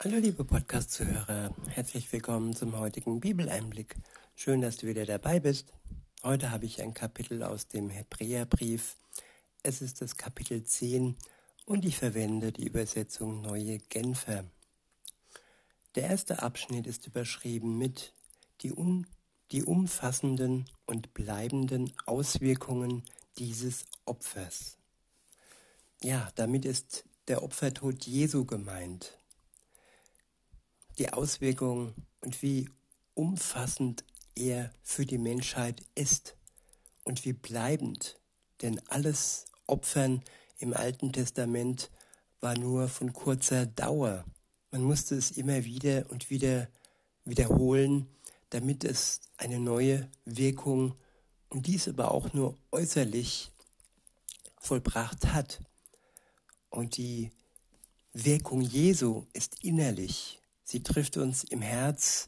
Hallo liebe Podcast-Zuhörer, herzlich willkommen zum heutigen Bibeleinblick. Schön, dass du wieder dabei bist. Heute habe ich ein Kapitel aus dem Hebräerbrief. Es ist das Kapitel 10 und ich verwende die Übersetzung Neue Genfer. Der erste Abschnitt ist überschrieben mit die, un die umfassenden und bleibenden Auswirkungen dieses Opfers. Ja, damit ist der Opfertod Jesu gemeint die Auswirkungen und wie umfassend er für die Menschheit ist und wie bleibend, denn alles Opfern im Alten Testament war nur von kurzer Dauer. Man musste es immer wieder und wieder wiederholen, damit es eine neue Wirkung und dies aber auch nur äußerlich vollbracht hat. Und die Wirkung Jesu ist innerlich. Sie trifft uns im Herz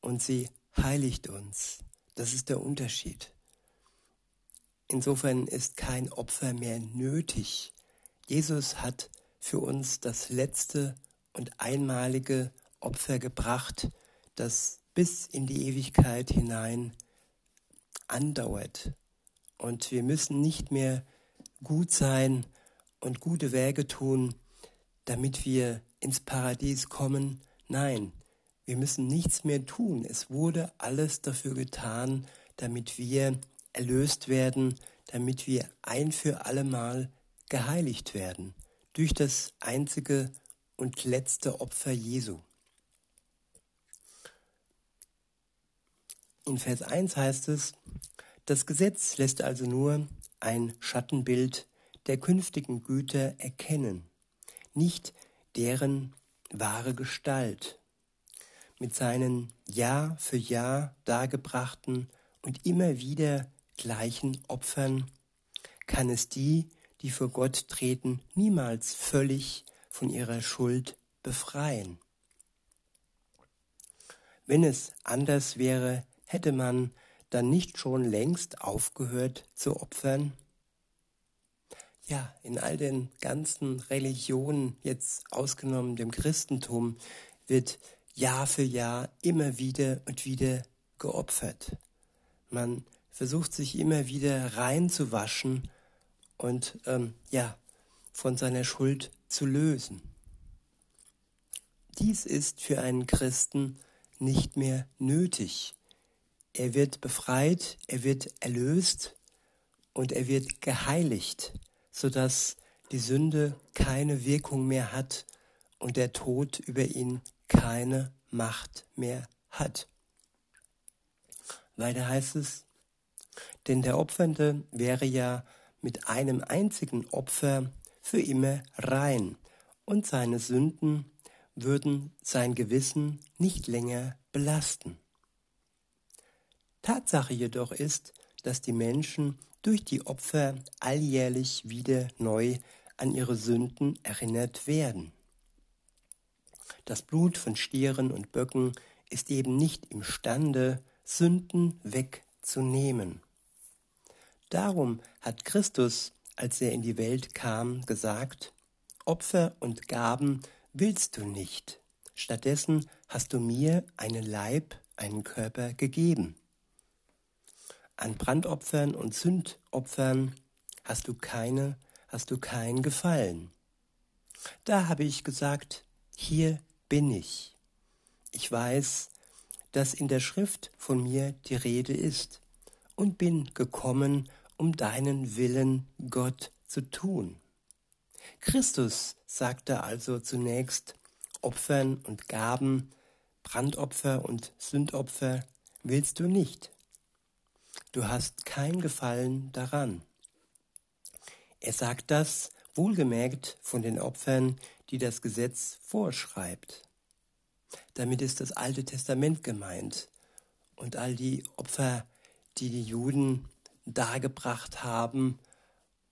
und sie heiligt uns. Das ist der Unterschied. Insofern ist kein Opfer mehr nötig. Jesus hat für uns das letzte und einmalige Opfer gebracht, das bis in die Ewigkeit hinein andauert. Und wir müssen nicht mehr gut sein und gute Werke tun, damit wir ins Paradies kommen, Nein, wir müssen nichts mehr tun. Es wurde alles dafür getan, damit wir erlöst werden, damit wir ein für allemal geheiligt werden durch das einzige und letzte Opfer Jesu. In Vers 1 heißt es, das Gesetz lässt also nur ein Schattenbild der künftigen Güter erkennen, nicht deren wahre Gestalt. Mit seinen Jahr für Jahr dargebrachten und immer wieder gleichen Opfern kann es die, die vor Gott treten, niemals völlig von ihrer Schuld befreien. Wenn es anders wäre, hätte man dann nicht schon längst aufgehört zu opfern? Ja, in all den ganzen Religionen, jetzt ausgenommen dem Christentum, wird Jahr für Jahr immer wieder und wieder geopfert. Man versucht sich immer wieder reinzuwaschen und ähm, ja, von seiner Schuld zu lösen. Dies ist für einen Christen nicht mehr nötig. Er wird befreit, er wird erlöst und er wird geheiligt sodass die Sünde keine Wirkung mehr hat und der Tod über ihn keine Macht mehr hat. Weiter heißt es, denn der Opfernde wäre ja mit einem einzigen Opfer für immer rein und seine Sünden würden sein Gewissen nicht länger belasten. Tatsache jedoch ist, dass die Menschen durch die Opfer alljährlich wieder neu an ihre Sünden erinnert werden. Das Blut von Stieren und Böcken ist eben nicht imstande, Sünden wegzunehmen. Darum hat Christus, als er in die Welt kam, gesagt, Opfer und Gaben willst du nicht, stattdessen hast du mir einen Leib, einen Körper gegeben. An Brandopfern und Sündopfern hast du keine, hast du kein Gefallen. Da habe ich gesagt, hier bin ich. Ich weiß, dass in der Schrift von mir die Rede ist und bin gekommen, um deinen Willen, Gott, zu tun. Christus sagte also zunächst, Opfern und Gaben, Brandopfer und Sündopfer willst du nicht. Du hast kein Gefallen daran. Er sagt das wohlgemerkt von den Opfern, die das Gesetz vorschreibt. Damit ist das Alte Testament gemeint und all die Opfer, die die Juden dargebracht haben,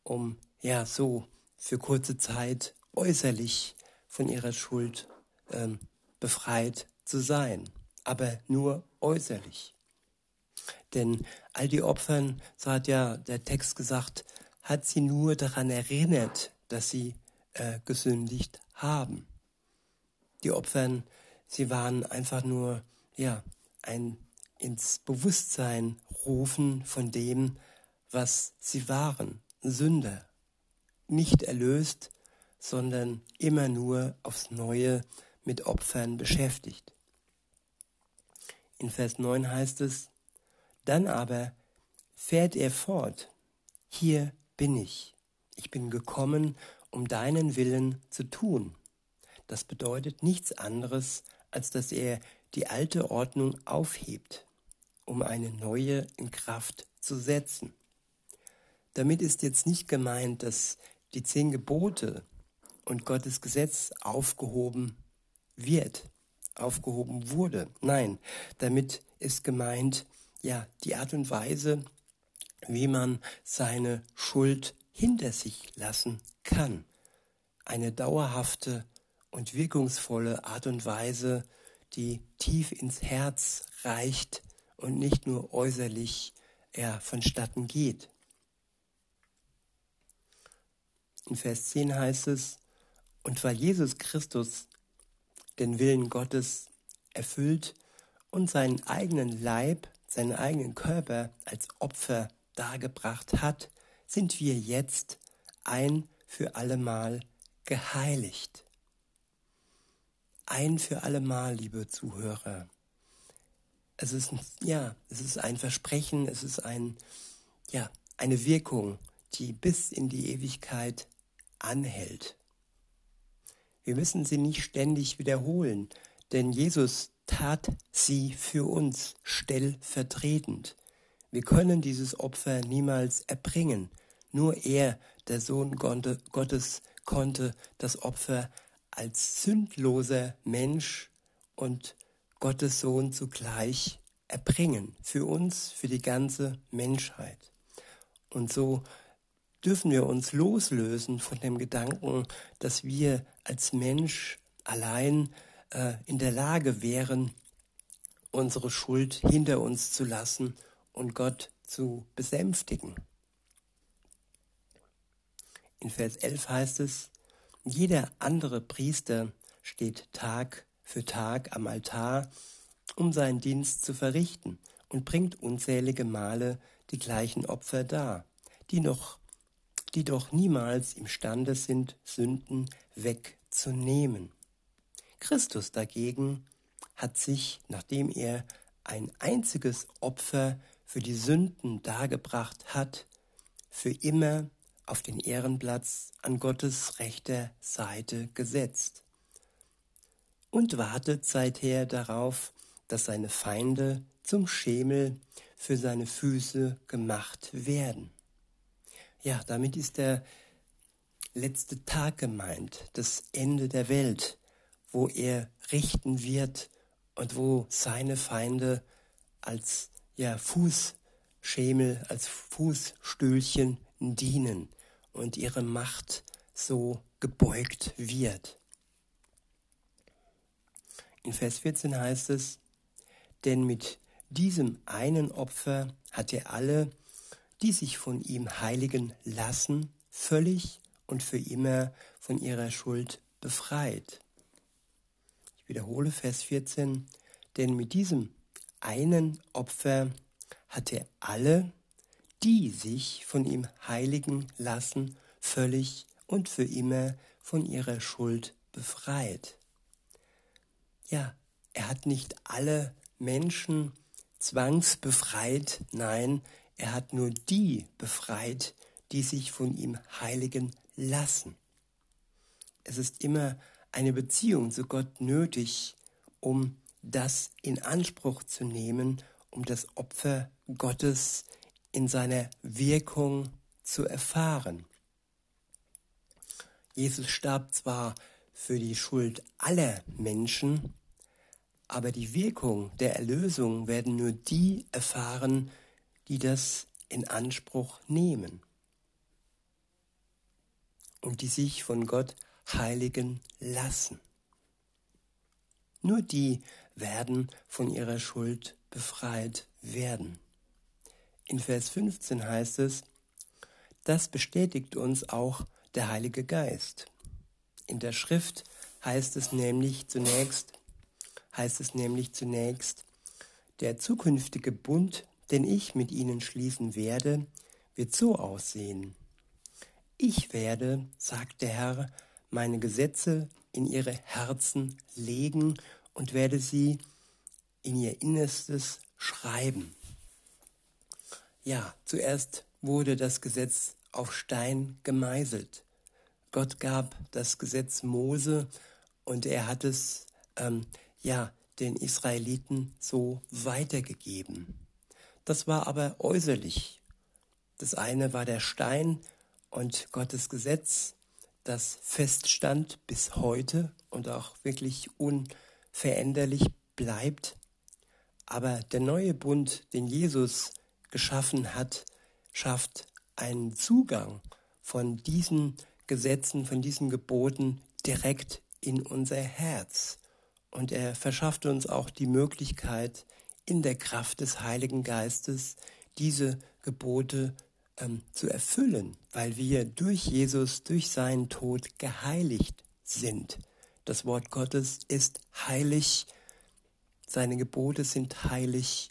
um ja so für kurze Zeit äußerlich von ihrer Schuld ähm, befreit zu sein, aber nur äußerlich. Denn all die Opfern, so hat ja der Text gesagt, hat sie nur daran erinnert, dass sie äh, gesündigt haben. Die Opfern, sie waren einfach nur, ja, ein ins Bewusstsein rufen von dem, was sie waren, Sünder, nicht erlöst, sondern immer nur aufs Neue mit Opfern beschäftigt. In Vers 9 heißt es, dann aber fährt er fort, hier bin ich, ich bin gekommen, um deinen Willen zu tun. Das bedeutet nichts anderes, als dass er die alte Ordnung aufhebt, um eine neue in Kraft zu setzen. Damit ist jetzt nicht gemeint, dass die zehn Gebote und Gottes Gesetz aufgehoben wird, aufgehoben wurde. Nein, damit ist gemeint, ja, die Art und Weise, wie man seine Schuld hinter sich lassen kann. Eine dauerhafte und wirkungsvolle Art und Weise, die tief ins Herz reicht und nicht nur äußerlich ja, vonstatten geht. In Vers 10 heißt es, und weil Jesus Christus den Willen Gottes erfüllt und seinen eigenen Leib, seinen eigenen Körper als Opfer dargebracht hat, sind wir jetzt ein für allemal geheiligt. Ein für allemal, liebe Zuhörer. Es ist, ja, es ist ein Versprechen, es ist ein, ja, eine Wirkung, die bis in die Ewigkeit anhält. Wir müssen sie nicht ständig wiederholen, denn Jesus tat sie für uns stellvertretend. Wir können dieses Opfer niemals erbringen. Nur er, der Sohn Gottes, konnte das Opfer als sündloser Mensch und Gottes Sohn zugleich erbringen. Für uns, für die ganze Menschheit. Und so dürfen wir uns loslösen von dem Gedanken, dass wir als Mensch allein äh, in der Lage wären, unsere Schuld hinter uns zu lassen und Gott zu besänftigen. In Vers 11 heißt es, jeder andere Priester steht Tag für Tag am Altar, um seinen Dienst zu verrichten und bringt unzählige Male die gleichen Opfer dar, die noch die doch niemals imstande sind, Sünden wegzunehmen. Christus dagegen hat sich, nachdem er ein einziges Opfer für die Sünden dargebracht hat, für immer auf den Ehrenplatz an Gottes rechter Seite gesetzt und wartet seither darauf, dass seine Feinde zum Schemel für seine Füße gemacht werden. Ja, damit ist der letzte Tag gemeint, das Ende der Welt, wo er richten wird und wo seine Feinde als ja, Fußschemel, als Fußstühlchen dienen und ihre Macht so gebeugt wird. In Vers 14 heißt es, denn mit diesem einen Opfer hat er alle, die sich von ihm heiligen lassen, völlig und für immer von ihrer Schuld befreit. Ich wiederhole Vers 14, denn mit diesem einen Opfer hat er alle, die sich von ihm heiligen lassen, völlig und für immer von ihrer Schuld befreit. Ja, er hat nicht alle Menschen zwangsbefreit, nein, er hat nur die befreit, die sich von ihm heiligen lassen. Es ist immer eine Beziehung zu Gott nötig, um das in Anspruch zu nehmen, um das Opfer Gottes in seiner Wirkung zu erfahren. Jesus starb zwar für die Schuld aller Menschen, aber die Wirkung der Erlösung werden nur die erfahren, die das in Anspruch nehmen und die sich von Gott heiligen lassen. Nur die werden von ihrer Schuld befreit werden. In Vers 15 heißt es, das bestätigt uns auch der Heilige Geist. In der Schrift heißt es nämlich zunächst, heißt es nämlich zunächst, der zukünftige Bund, den ich mit ihnen schließen werde, wird so aussehen. Ich werde, sagt der Herr, meine Gesetze in ihre Herzen legen und werde sie in ihr Innerstes schreiben. Ja, zuerst wurde das Gesetz auf Stein gemeißelt. Gott gab das Gesetz Mose und er hat es ähm, ja den Israeliten so weitergegeben. Das war aber äußerlich. Das eine war der Stein und Gottes Gesetz, das feststand bis heute und auch wirklich unveränderlich bleibt. Aber der neue Bund, den Jesus geschaffen hat, schafft einen Zugang von diesen Gesetzen, von diesen Geboten direkt in unser Herz. Und er verschafft uns auch die Möglichkeit, in der Kraft des Heiligen Geistes diese Gebote ähm, zu erfüllen, weil wir durch Jesus, durch seinen Tod geheiligt sind. Das Wort Gottes ist heilig, seine Gebote sind heilig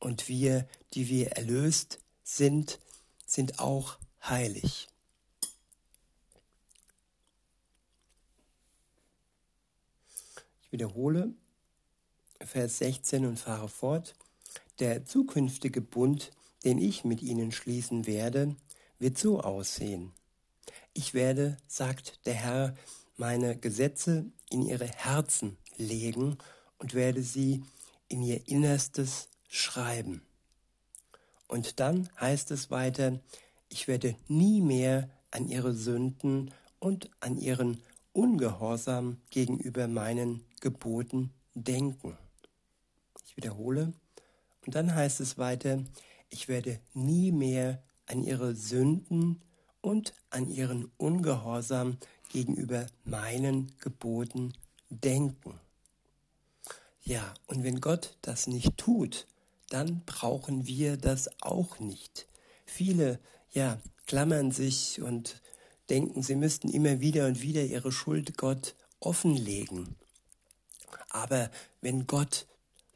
und wir, die wir erlöst sind, sind auch heilig. Ich wiederhole Vers 16 und fahre fort. Der zukünftige Bund, den ich mit ihnen schließen werde, wird so aussehen. Ich werde, sagt der Herr, meine Gesetze in ihre Herzen legen und werde sie in ihr Innerstes schreiben. Und dann heißt es weiter, ich werde nie mehr an ihre Sünden und an ihren Ungehorsam gegenüber meinen Geboten denken. Ich wiederhole. Und dann heißt es weiter, ich werde nie mehr an ihre Sünden und an ihren Ungehorsam gegenüber meinen Geboten denken. Ja, und wenn Gott das nicht tut, dann brauchen wir das auch nicht. Viele, ja, klammern sich und denken, sie müssten immer wieder und wieder ihre Schuld Gott offenlegen. Aber wenn Gott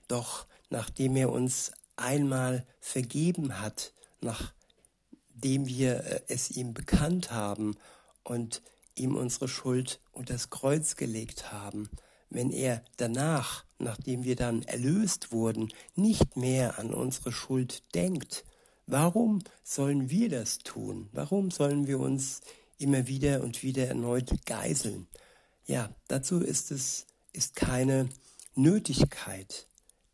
doch nachdem er uns einmal vergeben hat, nachdem wir äh, es ihm bekannt haben und ihm unsere Schuld unter das Kreuz gelegt haben, wenn er danach, nachdem wir dann erlöst wurden, nicht mehr an unsere Schuld denkt, warum sollen wir das tun? Warum sollen wir uns immer wieder und wieder erneut geiseln? Ja, dazu ist es ist keine Nötigkeit.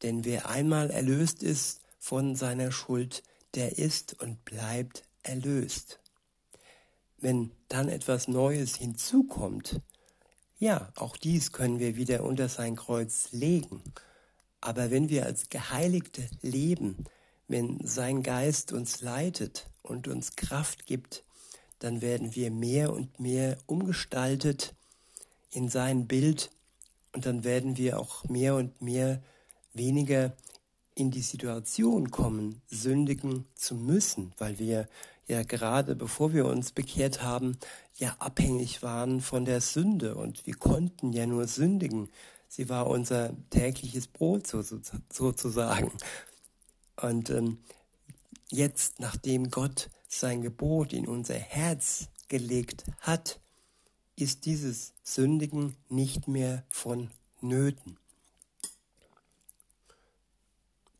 Denn wer einmal erlöst ist von seiner Schuld, der ist und bleibt erlöst. Wenn dann etwas Neues hinzukommt, ja, auch dies können wir wieder unter sein Kreuz legen. Aber wenn wir als Geheiligte leben, wenn sein Geist uns leitet und uns Kraft gibt, dann werden wir mehr und mehr umgestaltet in sein Bild und dann werden wir auch mehr und mehr weniger in die Situation kommen, sündigen zu müssen, weil wir ja gerade bevor wir uns bekehrt haben, ja abhängig waren von der Sünde und wir konnten ja nur sündigen. Sie war unser tägliches Brot so, so, sozusagen. Und ähm, jetzt, nachdem Gott sein Gebot in unser Herz gelegt hat, ist dieses Sündigen nicht mehr vonnöten.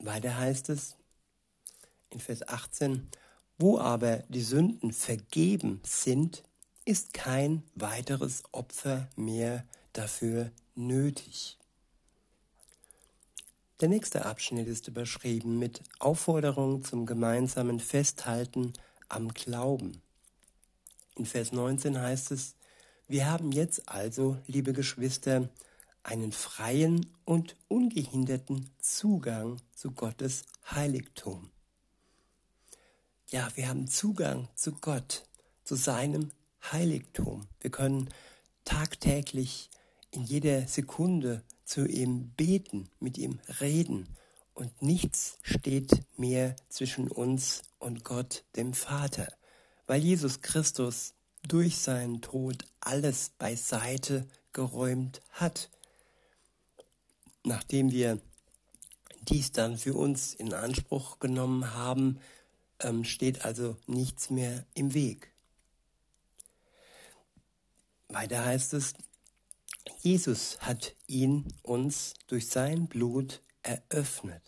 Weiter heißt es in Vers 18, wo aber die Sünden vergeben sind, ist kein weiteres Opfer mehr dafür nötig. Der nächste Abschnitt ist überschrieben mit Aufforderung zum gemeinsamen Festhalten am Glauben. In Vers 19 heißt es, wir haben jetzt also, liebe Geschwister, einen freien und ungehinderten Zugang zu Gottes Heiligtum. Ja, wir haben Zugang zu Gott, zu seinem Heiligtum. Wir können tagtäglich in jeder Sekunde zu ihm beten, mit ihm reden und nichts steht mehr zwischen uns und Gott, dem Vater, weil Jesus Christus durch seinen Tod alles beiseite geräumt hat. Nachdem wir dies dann für uns in Anspruch genommen haben, ähm, steht also nichts mehr im Weg. Weiter heißt es, Jesus hat ihn uns durch sein Blut eröffnet.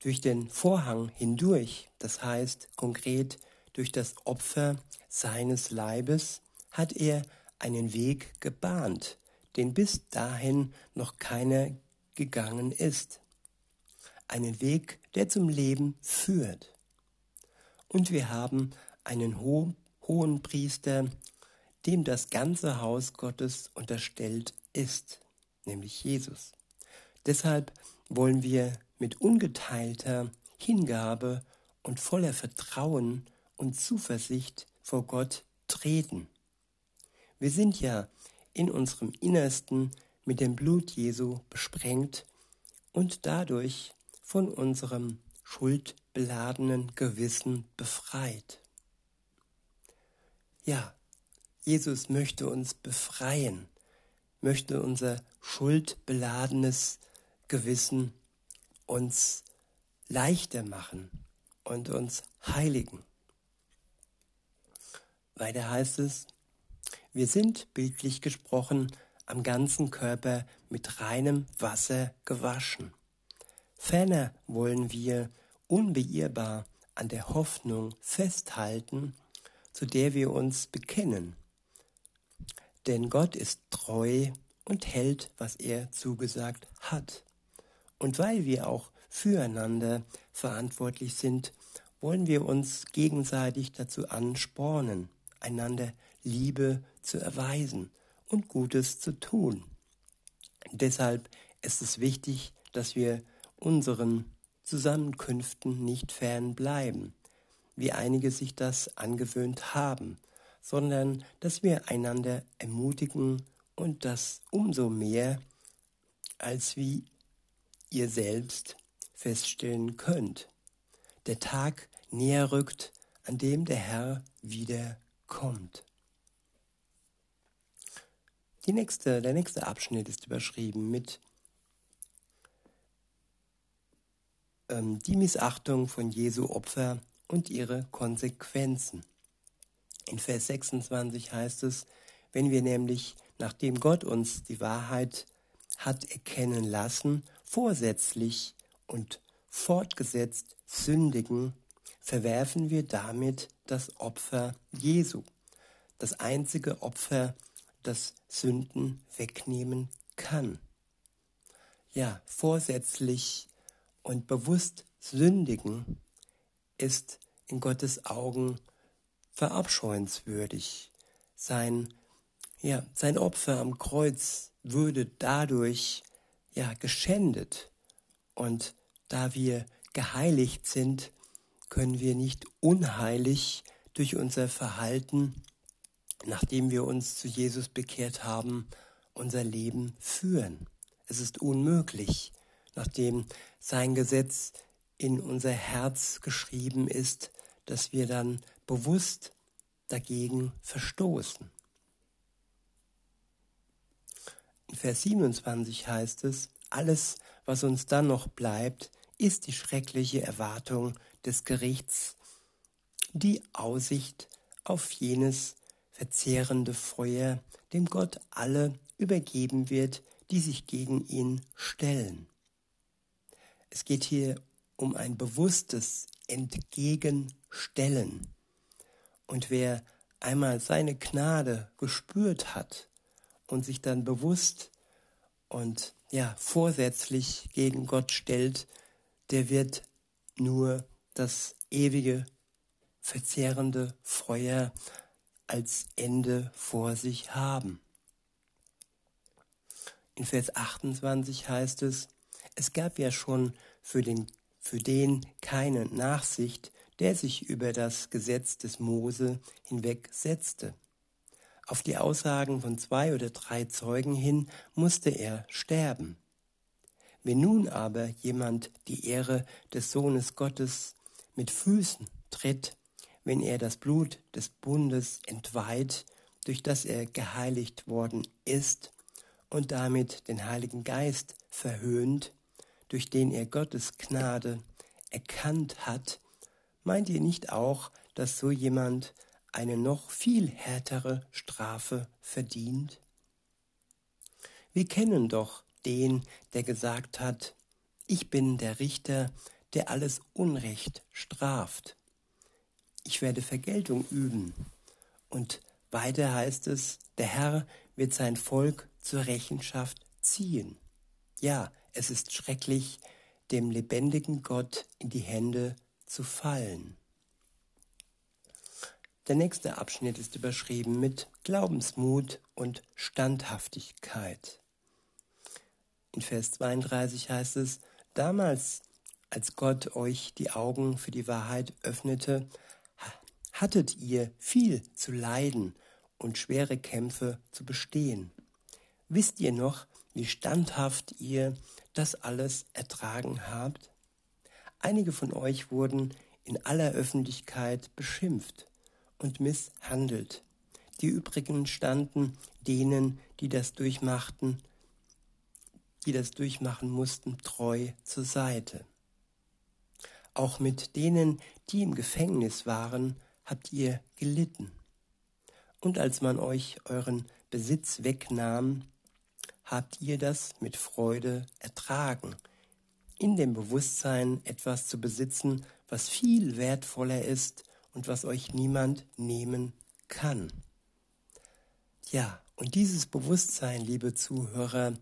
Durch den Vorhang hindurch, das heißt konkret durch das Opfer seines Leibes, hat er einen Weg gebahnt, den bis dahin noch keiner gegangen ist. Einen Weg, der zum Leben führt. Und wir haben einen ho hohen Priester, dem das ganze Haus Gottes unterstellt ist, nämlich Jesus. Deshalb wollen wir mit ungeteilter Hingabe und voller Vertrauen und Zuversicht vor Gott treten. Wir sind ja in unserem Innersten mit dem Blut Jesu besprengt und dadurch von unserem schuldbeladenen Gewissen befreit. Ja, Jesus möchte uns befreien, möchte unser schuldbeladenes Gewissen uns leichter machen und uns heiligen. Weiter heißt es, wir sind bildlich gesprochen am ganzen Körper mit reinem Wasser gewaschen. Ferner wollen wir unbeirrbar an der Hoffnung festhalten, zu der wir uns bekennen denn Gott ist treu und hält, was er zugesagt hat. Und weil wir auch füreinander verantwortlich sind, wollen wir uns gegenseitig dazu anspornen, einander Liebe zu erweisen und Gutes zu tun. Deshalb ist es wichtig, dass wir unseren Zusammenkünften nicht fern bleiben, wie einige sich das angewöhnt haben sondern dass wir einander ermutigen und das umso mehr, als wie ihr selbst feststellen könnt. Der Tag näher rückt, an dem der Herr wieder kommt. Die nächste, der nächste Abschnitt ist überschrieben mit ähm, die Missachtung von Jesu Opfer und ihre Konsequenzen. In Vers 26 heißt es, wenn wir nämlich, nachdem Gott uns die Wahrheit hat erkennen lassen, vorsätzlich und fortgesetzt sündigen, verwerfen wir damit das Opfer Jesu, das einzige Opfer, das Sünden wegnehmen kann. Ja, vorsätzlich und bewusst sündigen ist in Gottes Augen verabscheuenswürdig. Sein, ja, sein Opfer am Kreuz würde dadurch ja geschändet. Und da wir geheiligt sind, können wir nicht unheilig durch unser Verhalten, nachdem wir uns zu Jesus bekehrt haben, unser Leben führen. Es ist unmöglich, nachdem sein Gesetz in unser Herz geschrieben ist, dass wir dann bewusst dagegen verstoßen. In Vers 27 heißt es, alles, was uns dann noch bleibt, ist die schreckliche Erwartung des Gerichts, die Aussicht auf jenes verzehrende Feuer, dem Gott alle übergeben wird, die sich gegen ihn stellen. Es geht hier um ein bewusstes Entgegenstellen. Und wer einmal seine Gnade gespürt hat und sich dann bewusst und ja, vorsätzlich gegen Gott stellt, der wird nur das ewige, verzehrende Feuer als Ende vor sich haben. In Vers 28 heißt es, es gab ja schon für den, für den keine Nachsicht, der sich über das Gesetz des Mose hinwegsetzte. Auf die Aussagen von zwei oder drei Zeugen hin musste er sterben. Wenn nun aber jemand die Ehre des Sohnes Gottes mit Füßen tritt, wenn er das Blut des Bundes entweiht, durch das er geheiligt worden ist und damit den Heiligen Geist verhöhnt, durch den er Gottes Gnade erkannt hat, meint ihr nicht auch, dass so jemand eine noch viel härtere Strafe verdient? Wir kennen doch den, der gesagt hat, ich bin der Richter, der alles Unrecht straft. Ich werde Vergeltung üben. Und weiter heißt es, der Herr wird sein Volk zur Rechenschaft ziehen. Ja, es ist schrecklich, dem lebendigen Gott in die Hände zu fallen. Der nächste Abschnitt ist überschrieben mit Glaubensmut und Standhaftigkeit. In Vers 32 heißt es, damals, als Gott euch die Augen für die Wahrheit öffnete, hattet ihr viel zu leiden und schwere Kämpfe zu bestehen. Wisst ihr noch, wie standhaft ihr das alles ertragen habt? Einige von euch wurden in aller Öffentlichkeit beschimpft und misshandelt. Die übrigen standen denen, die das durchmachten, die das durchmachen mussten, treu zur Seite. Auch mit denen, die im Gefängnis waren, habt ihr gelitten. Und als man euch euren Besitz wegnahm, habt ihr das mit Freude ertragen, in dem Bewusstsein etwas zu besitzen, was viel wertvoller ist und was euch niemand nehmen kann. Ja, und dieses Bewusstsein, liebe Zuhörer,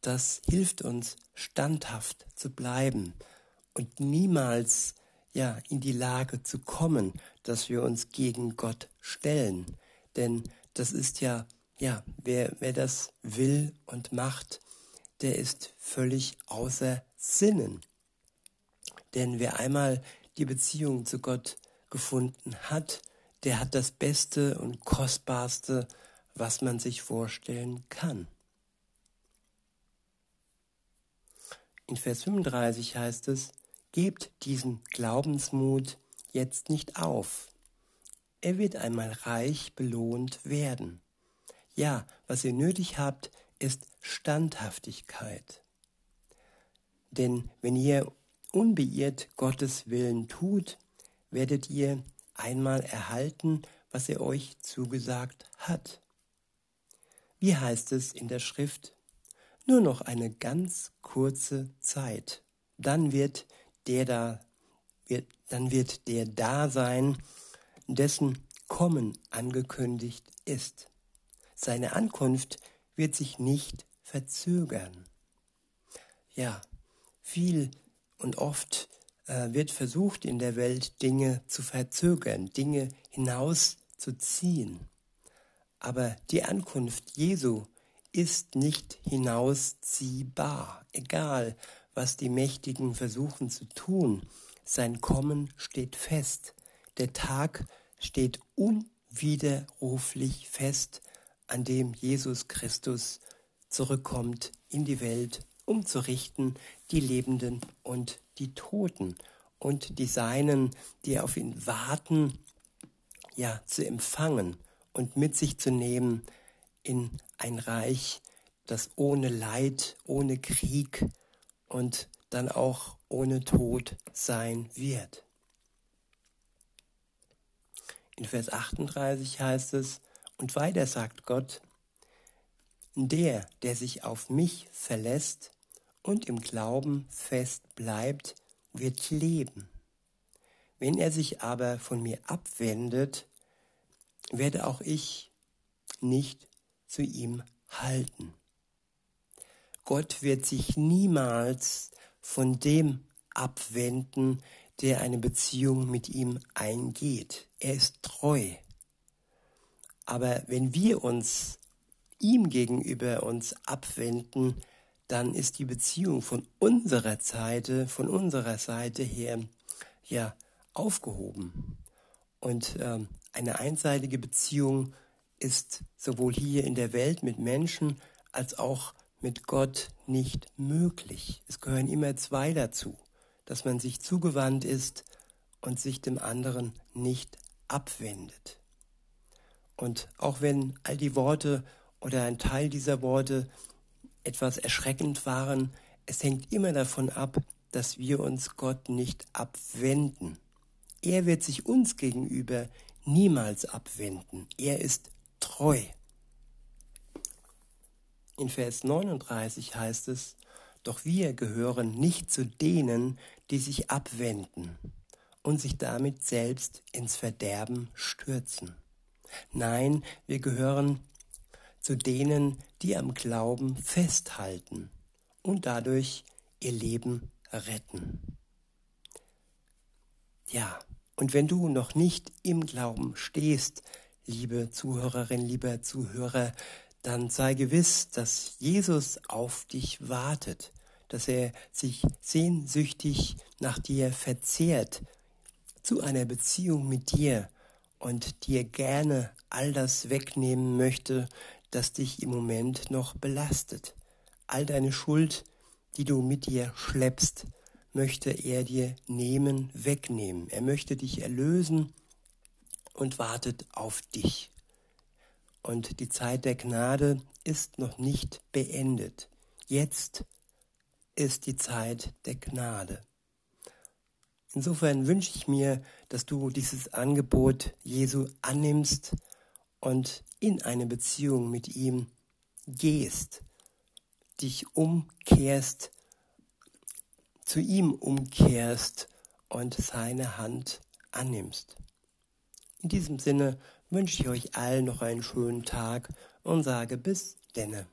das hilft uns standhaft zu bleiben und niemals ja in die Lage zu kommen, dass wir uns gegen Gott stellen, denn das ist ja ja, wer, wer das will und macht, der ist völlig außer Sinnen. Denn wer einmal die Beziehung zu Gott gefunden hat, der hat das Beste und Kostbarste, was man sich vorstellen kann. In Vers 35 heißt es, gebt diesen Glaubensmut jetzt nicht auf. Er wird einmal reich belohnt werden. Ja, was ihr nötig habt, ist Standhaftigkeit. Denn wenn ihr unbeirrt Gottes Willen tut, werdet ihr einmal erhalten, was er euch zugesagt hat. Wie heißt es in der Schrift? Nur noch eine ganz kurze Zeit. Dann wird der da, wird, dann wird der da sein, dessen Kommen angekündigt ist. Seine Ankunft wird sich nicht verzögern. Ja, viel und oft äh, wird versucht in der Welt Dinge zu verzögern, Dinge hinauszuziehen. Aber die Ankunft Jesu ist nicht hinausziehbar, egal was die Mächtigen versuchen zu tun. Sein Kommen steht fest. Der Tag steht unwiderruflich fest, an dem Jesus Christus zurückkommt in die Welt, um zu richten die Lebenden und die Toten und die Seinen, die auf ihn warten, ja, zu empfangen und mit sich zu nehmen in ein Reich, das ohne Leid, ohne Krieg und dann auch ohne Tod sein wird. In Vers 38 heißt es, und weiter sagt Gott, der, der sich auf mich verlässt und im Glauben fest bleibt, wird leben. Wenn er sich aber von mir abwendet, werde auch ich nicht zu ihm halten. Gott wird sich niemals von dem abwenden, der eine Beziehung mit ihm eingeht. Er ist treu. Aber wenn wir uns ihm gegenüber uns abwenden, dann ist die Beziehung von unserer Seite, von unserer Seite her, ja, aufgehoben. Und ähm, eine einseitige Beziehung ist sowohl hier in der Welt mit Menschen als auch mit Gott nicht möglich. Es gehören immer zwei dazu, dass man sich zugewandt ist und sich dem anderen nicht abwendet. Und auch wenn all die Worte oder ein Teil dieser Worte etwas erschreckend waren, es hängt immer davon ab, dass wir uns Gott nicht abwenden. Er wird sich uns gegenüber niemals abwenden. Er ist treu. In Vers 39 heißt es, doch wir gehören nicht zu denen, die sich abwenden und sich damit selbst ins Verderben stürzen. Nein, wir gehören zu denen, die am Glauben festhalten und dadurch ihr Leben retten. Ja, und wenn du noch nicht im Glauben stehst, liebe Zuhörerin, lieber Zuhörer, dann sei gewiss, dass Jesus auf dich wartet, dass er sich sehnsüchtig nach dir verzehrt, zu einer Beziehung mit dir und dir gerne all das wegnehmen möchte, das dich im Moment noch belastet. All deine Schuld, die du mit dir schleppst, möchte er dir nehmen, wegnehmen. Er möchte dich erlösen und wartet auf dich. Und die Zeit der Gnade ist noch nicht beendet. Jetzt ist die Zeit der Gnade. Insofern wünsche ich mir, dass du dieses Angebot Jesu annimmst und in eine Beziehung mit ihm gehst, dich umkehrst zu ihm umkehrst und seine Hand annimmst. In diesem Sinne wünsche ich euch allen noch einen schönen Tag und sage bis denne.